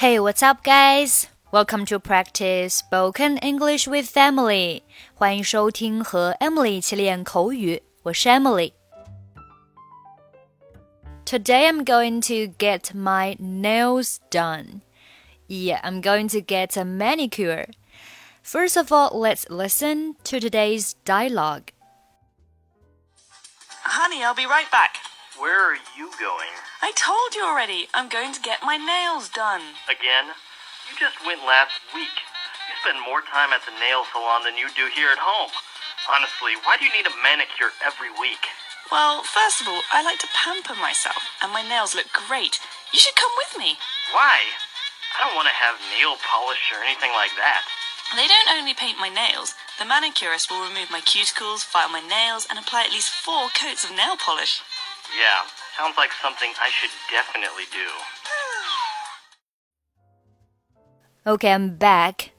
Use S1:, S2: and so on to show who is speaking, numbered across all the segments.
S1: Hey, what's up, guys? Welcome to practice spoken English with Emily. 欢迎收听和 Emily 一起练口语。我是 Emily。Today I'm going to get my nails done. Yeah, I'm going to get a manicure. First of all, let's listen to today's dialogue.
S2: Honey, I'll be right back.
S3: Where are you going?
S2: I told you already. I'm going to get my nails done.
S3: Again? You just went last week. You spend more time at the nail salon than you do here at home. Honestly, why do you need a manicure every week?
S2: Well, first of all, I like to pamper myself, and my nails look great. You should come with me.
S3: Why? I don't want to have nail polish or anything like that.
S2: They don't only paint my nails. The manicurist will remove my cuticles, file my nails, and apply at least four coats of nail polish.
S3: Yeah, sounds like something I should definitely do.
S1: Okay, I'm back.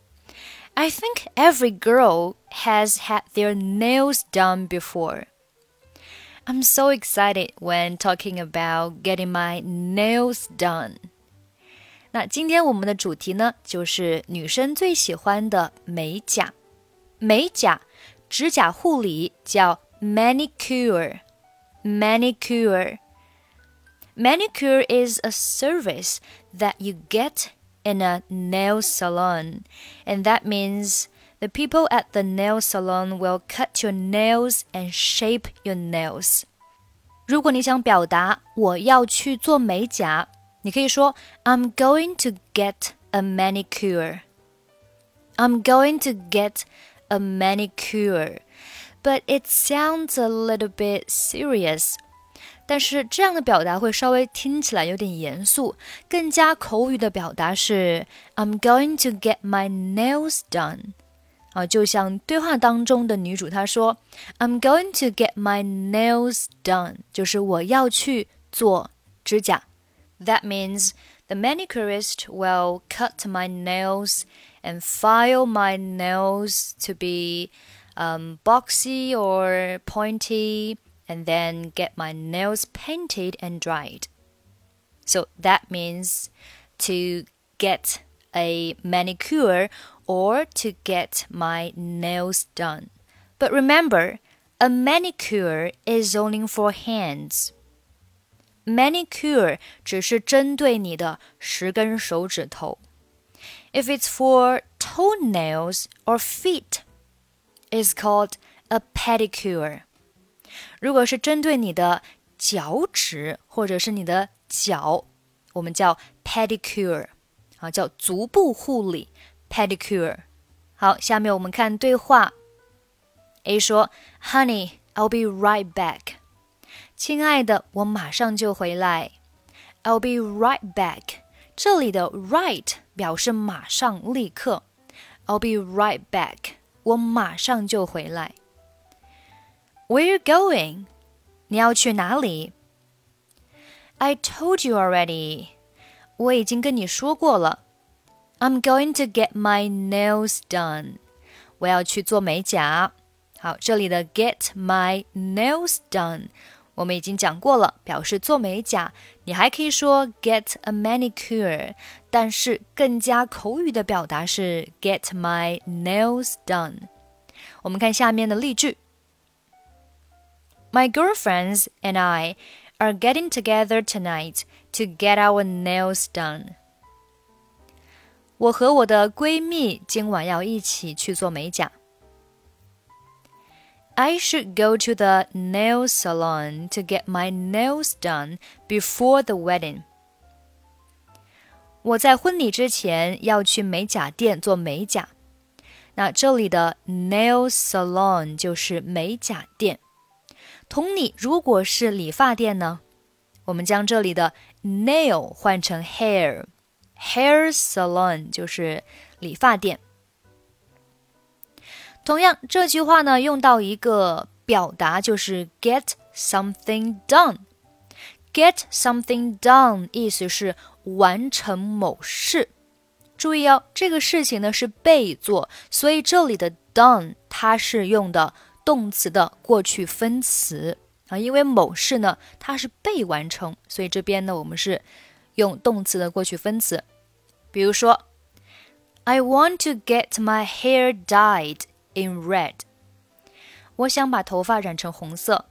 S1: I think every girl has had their nails done before. I'm so excited when talking about getting my nails done. 那今天我们的主题呢，就是女生最喜欢的美甲。美甲，指甲护理叫 manicure。manicure. Manicure is a service that you get in a nail salon, and that means the people at the nail salon will cut your nails and shape your nails. 如果你想表达我要去做美甲，你可以说 I'm going to get a manicure. I'm going to get a manicure but it sounds a little bit serious. 但是这样的表达会稍微听起来有点严肃，更加口语的表达是 "I'm going to get my nails done"。啊，就像对话当中的女主她说 "I'm going to get my nails done"，就是我要去做指甲。That means the manicurist will cut my nails and file my nails to be um, boxy or pointy, and then get my nails painted and dried. So that means to get a manicure or to get my nails done. But remember, a manicure is only for hands. Manicure 只是针对你的十根手指头。If it's for toenails or feet, is called a pedicure。 如果是针对你的脚趾或者是你的脚，我们叫 pedicure，啊，叫足部护理 pedicure。好，下面我们看对话。A 说：“Honey, I'll be right back。”亲爱的，我马上就回来。I'll be right back。这里的 right 表示马上、立刻。I'll be right back。我马上就回来。Where you going？你要去哪里？I told you already。我已经跟你说过了。I'm going to get my nails done。我要去做美甲。好，这里的 get my nails done，我们已经讲过了，表示做美甲。你还可以说 get a manicure，但是更加口语的表达是 get my nails done。我们看下面的例句 ：My girlfriends and I are getting together tonight to get our nails done。我和我的闺蜜今晚要一起去做美甲。I should go to the nail salon to get my nails done before the wedding. 我在婚礼之前要去美甲店做美甲。那这里的 nail salon 就是美甲店。 同理，如果是理发店呢？我们将这里的 nail 换成 hair，hair salon 就是理发店。同样，这句话呢，用到一个表达就是 get something done。get something done 意思是完成某事。注意哦，这个事情呢是被做，所以这里的 done 它是用的动词的过去分词啊。因为某事呢它是被完成，所以这边呢我们是用动词的过去分词。比如说，I want to get my hair dyed in red。我想把头发染成红色。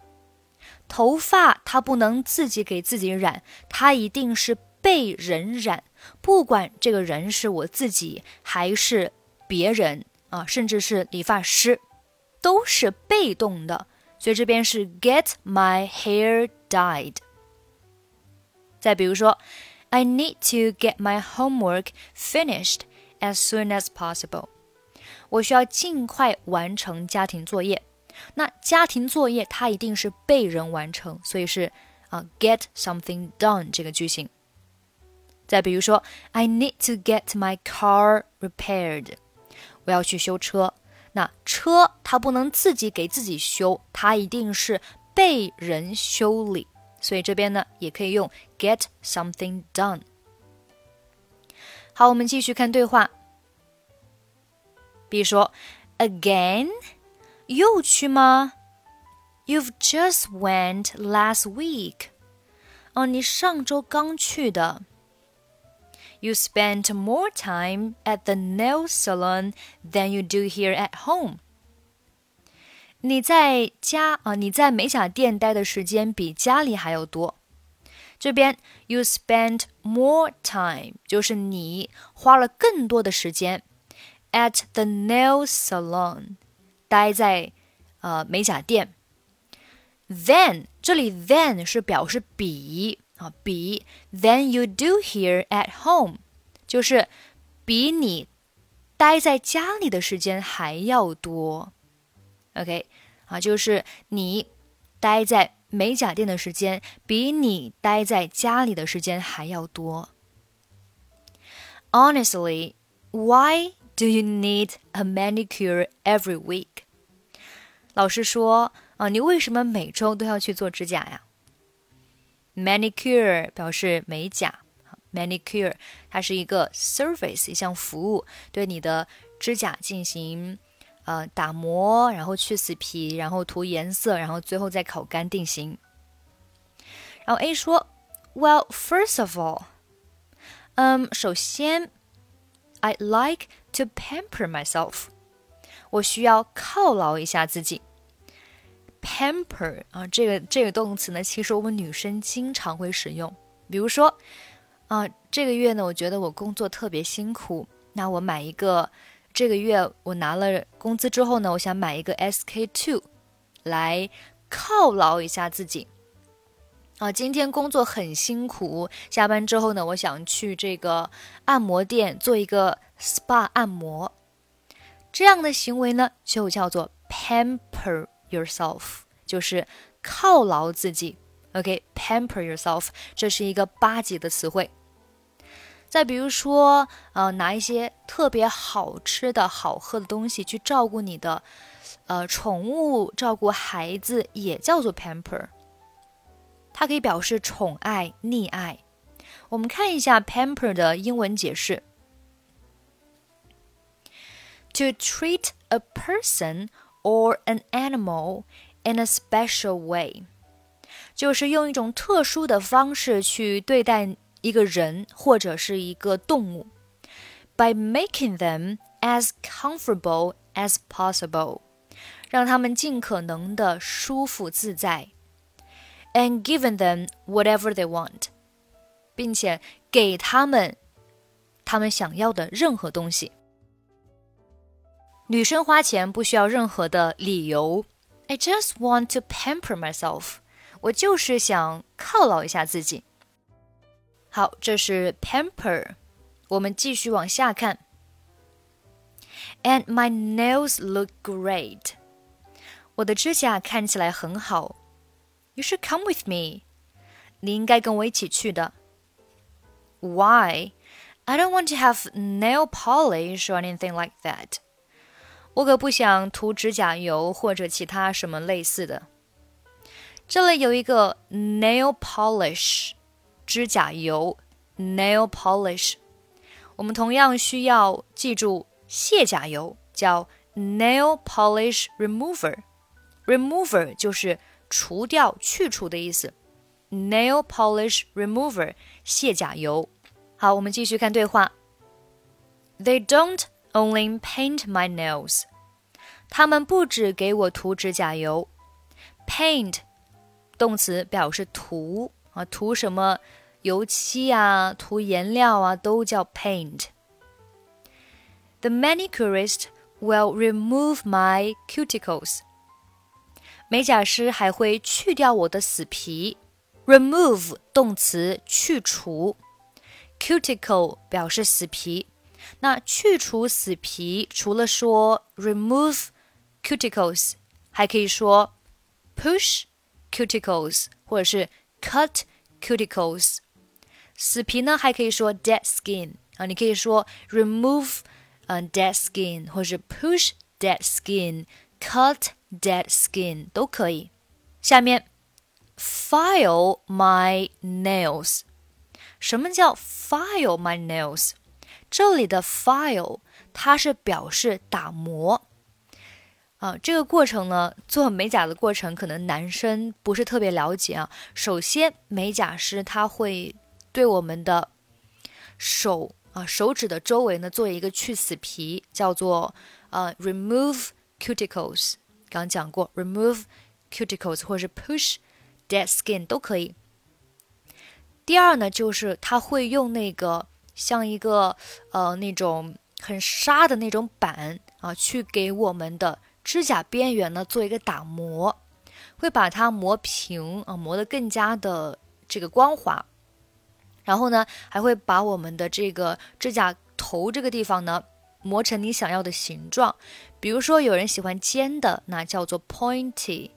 S1: 头发它不能自己给自己染，它一定是被人染。不管这个人是我自己还是别人啊，甚至是理发师，都是被动的。所以这边是 get my hair dyed。再比如说，I need to get my homework finished as soon as possible。我需要尽快完成家庭作业。那家庭作业它一定是被人完成，所以是啊 get something done 这个句型。再比如说，I need to get my car repaired，我要去修车。 那车它不能自己给自己修，它一定是被人修理，所以这边呢也可以用 get something done。好，我们继续看对话。比如说，again。又去吗？You've just went last week. 哦，你上周刚去的。You spent more time at the nail salon than you do here at home. 你在家啊，你在美甲店待的时间比家里还要多。这边 you spent more time 就是你花了更多的时间 at the nail salon。待在呃美甲店。Then 这里 then 是表示比 啊比 than you do here at home，就是比你待在家里的时间还要多。OK 啊，就是你待在美甲店的时间比你待在家里的时间还要多。Honestly, why do you need a manicure every week? 老师说啊，你为什么每周都要去做指甲呀？Manicure 表示美甲，manicure 它是一个 service 一项服务，对你的指甲进行呃打磨，然后去死皮，然后涂颜色，然后最后再烤干定型。然后 A 说，Well, first of all，嗯，首先，I'd like to pamper myself，我需要犒劳一下自己。Pamper 啊，这个这个动词呢，其实我们女生经常会使用。比如说，啊，这个月呢，我觉得我工作特别辛苦，那我买一个，这个月我拿了工资之后呢，我想买一个 SK two 来犒劳一下自己。啊，今天工作很辛苦，下班之后呢，我想去这个按摩店做一个 SPA 按摩。这样的行为呢，就叫做 pamper。Yourself 就是犒劳自己，OK，pamper yourself 这是一个八级的词汇。再比如说，呃，拿一些特别好吃的好喝的东西去照顾你的呃宠物，照顾孩子，也叫做 pamper。它可以表示宠爱、溺爱。我们看一下 pamper 的英文解释：to treat a person or an animal in a special way，就是用一种特殊的方式去对待一个人或者是一个动物，by making them as comfortable as possible，让他们尽可能的舒服自在，and giving them whatever they want，并且给他们他们想要的任何东西。 女生花钱不需要任何的理由。I just want to pamper myself。我就是想犒劳一下自己。好，这是 pamper。我们继续往下看。And my nails look great。我的指甲看起来很好。You should come with me。你应该跟我一起去的。Why? I don't want to have nail polish or anything like that. 我可不想涂指甲油或者其他什么类似的。这里有一个 nail polish，指甲油 nail polish。我们同样需要记住卸甲油叫 nail polish remover，remover 就是除掉、去除的意思。nail polish remover 卸甲油。好，我们继续看对话。They don't only paint my nails. 他们不只给我涂指甲油。Paint 动词表示涂啊，涂什么油漆啊，涂颜料啊，都叫 paint。The manicurist will remove my cuticles. 美甲师还会去掉我的死皮。Remove 动词去除，cuticle 表示死皮。 那去除死皮，除了说 remove cuticles，还可以说 push cuticles，或者是 cut cuticles。死皮呢，还可以说 dead skin 啊，你可以说 remove 嗯 dead skin，或是 push dead skin，cut dead skin 都可以。下面 file my nails，什么叫 file my nails？ 这里的 file 它是表示打磨啊，这个过程呢，做美甲的过程可能男生不是特别了解啊。首先，美甲师他会对我们的手。啊，手指的周围呢做一个去死皮，叫做呃 remove cuticles。刚讲过 remove cuticles 或者是 push dead skin 都可以。第二呢，就是他会用那个像一个呃那种很沙的那种板啊，去给我们的指甲边缘呢做一个打磨，会把它磨平啊，磨得更加的这个光滑。然后呢，还会把我们的这个指甲头这个地方呢磨成你想要的形状。比如说，有人喜欢尖的，那叫做 pointy；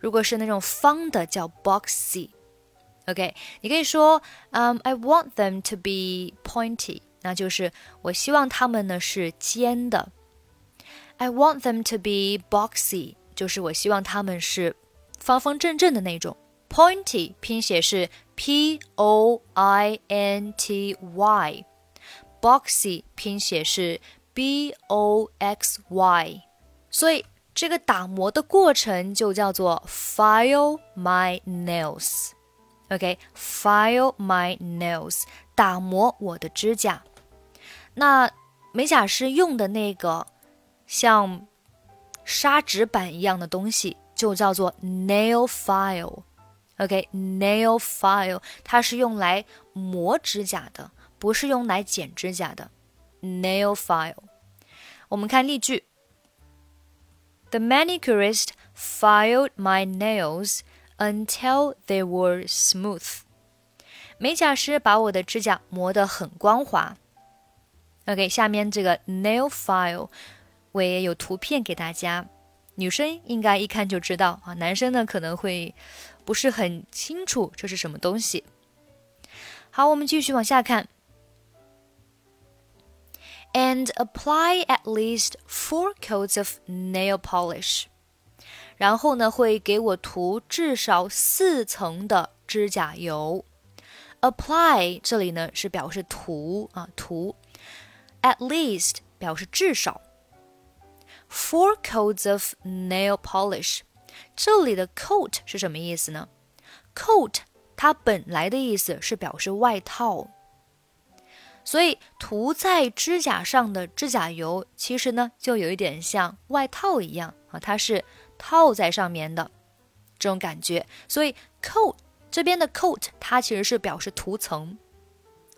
S1: 如果是那种方的，叫 boxy。OK，你可以说，嗯，I want them to be pointy，那就是我希望它们呢是尖的。I want them to be boxy，就是我希望它们是方方正正的那种。Pointy 拼写是 P O I N T Y，Boxy 拼写是 B O X Y，所以这个打磨的过程就叫做 File my nails。 OK，File my nails，打磨我的指甲。那美甲师用的那个像砂纸板一样的东西，就叫做 nail file。OK，nail file 它是用来磨指甲的，不是用来剪指甲的。nail file，我们看例句：The manicurist filed my nails until they were smooth。美甲师把我的指甲磨得很光滑。OK，下面这个 nail file 我也有图片给大家，女生应该一看就知道啊，男生呢可能会。不是很清楚这是什么东西。好，我们继续往下看。And apply at least four coats of nail polish。 然后呢，会给我涂至少四层的指甲油。Apply 这里呢是表示涂啊涂，at least 表示至少。Four coats of nail polish。这里的 coat 是什么意思呢？coat 它本来的意思是表示外套，所以涂在指甲上的指甲油其实呢就有一点像外套一样啊，它是套在上面的这种感觉。所以 coat 这边的 coat 它其实是表示涂层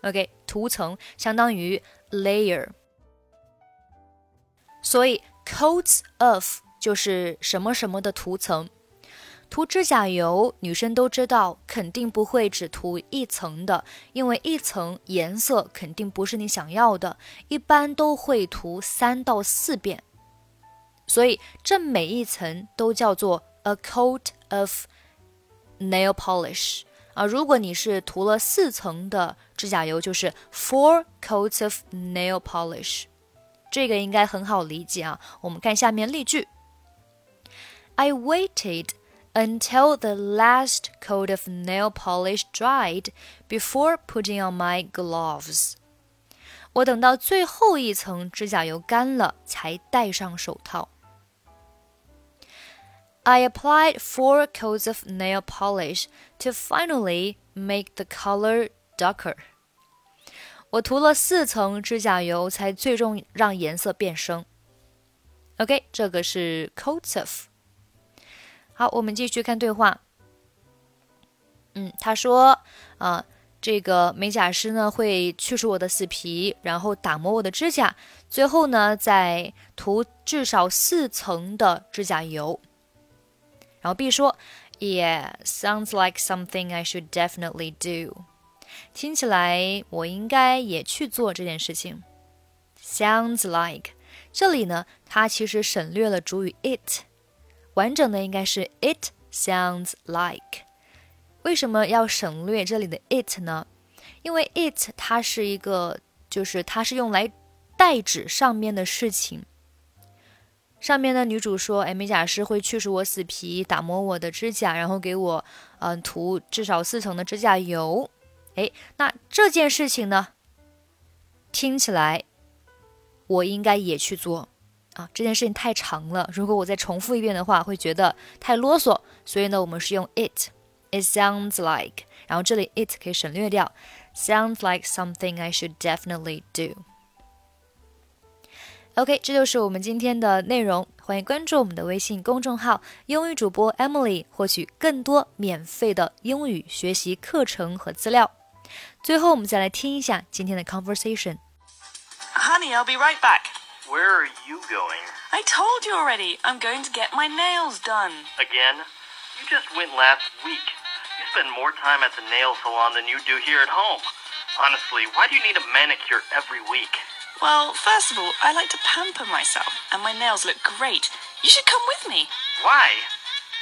S1: ，OK，涂层相当于 layer，所以 coats of。就是什么什么的涂层，涂指甲油，女生都知道，肯定不会只涂一层的，因为一层颜色肯定不是你想要的，一般都会涂三到四遍，所以这每一层都叫做 a coat of nail polish 啊。如果你是涂了四层的指甲油，就是 four coats of nail polish，这个应该很好理解啊。我们看下面例句。I waited until the last coat of nail polish dried before putting on my gloves. 我等到最后一层指甲油干了，才戴上手套。I applied four coats of nail polish to finally make the color darker. 我涂了四层指甲油才最终让颜色变深。OK，这个是 coats of。好，我们继续看对话。嗯，他说啊，这个美甲师呢会去除我的死皮，然后打磨我的指甲，最后呢再涂至少四层的指甲油。然后 B 说，Yeah, sounds like something I should definitely do。听起来我应该也去做这件事情。Sounds like，这里呢，它其实省略了主语 it。完整的应该是 It sounds like。为什么要省略这里的 it 呢？因为 it 它是一个，就是它是用来代指上面的事情。上面的女主说：“哎，美甲师会去除我死皮，打磨我的指甲，然后给我嗯涂至少四层的指甲油。”哎，那这件事情呢，听起来我应该也去做。啊，这件事情太长了，如果我再重复一遍的话，会觉得太啰嗦。所以呢，我们是用 it。It sounds like，然后这里 it 可以省略掉，sounds like something I should definitely do。OK，这就是我们今天的内容。欢迎关注我们的微信公众号“英语主播 Emily”，获取更多免费的英语学习课程和资料。最后，我们再来听一下今天的
S2: conversation。Honey, I'll be right back.
S3: Where are you going?
S2: I told you already. I'm going to get my nails done.
S3: Again? You just went last week. You spend more time at the nail salon than you do here at home. Honestly, why do you need a manicure every week?
S2: Well, first of all, I like to pamper myself, and my nails look great. You should come with me.
S3: Why?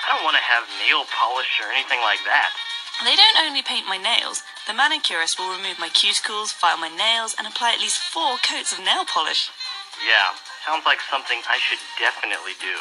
S3: I don't want to have nail polish or anything like that.
S2: They don't only paint my nails, the manicurist will remove my cuticles, file my nails, and apply at least four coats of nail polish.
S3: Yeah, sounds like something I should definitely do.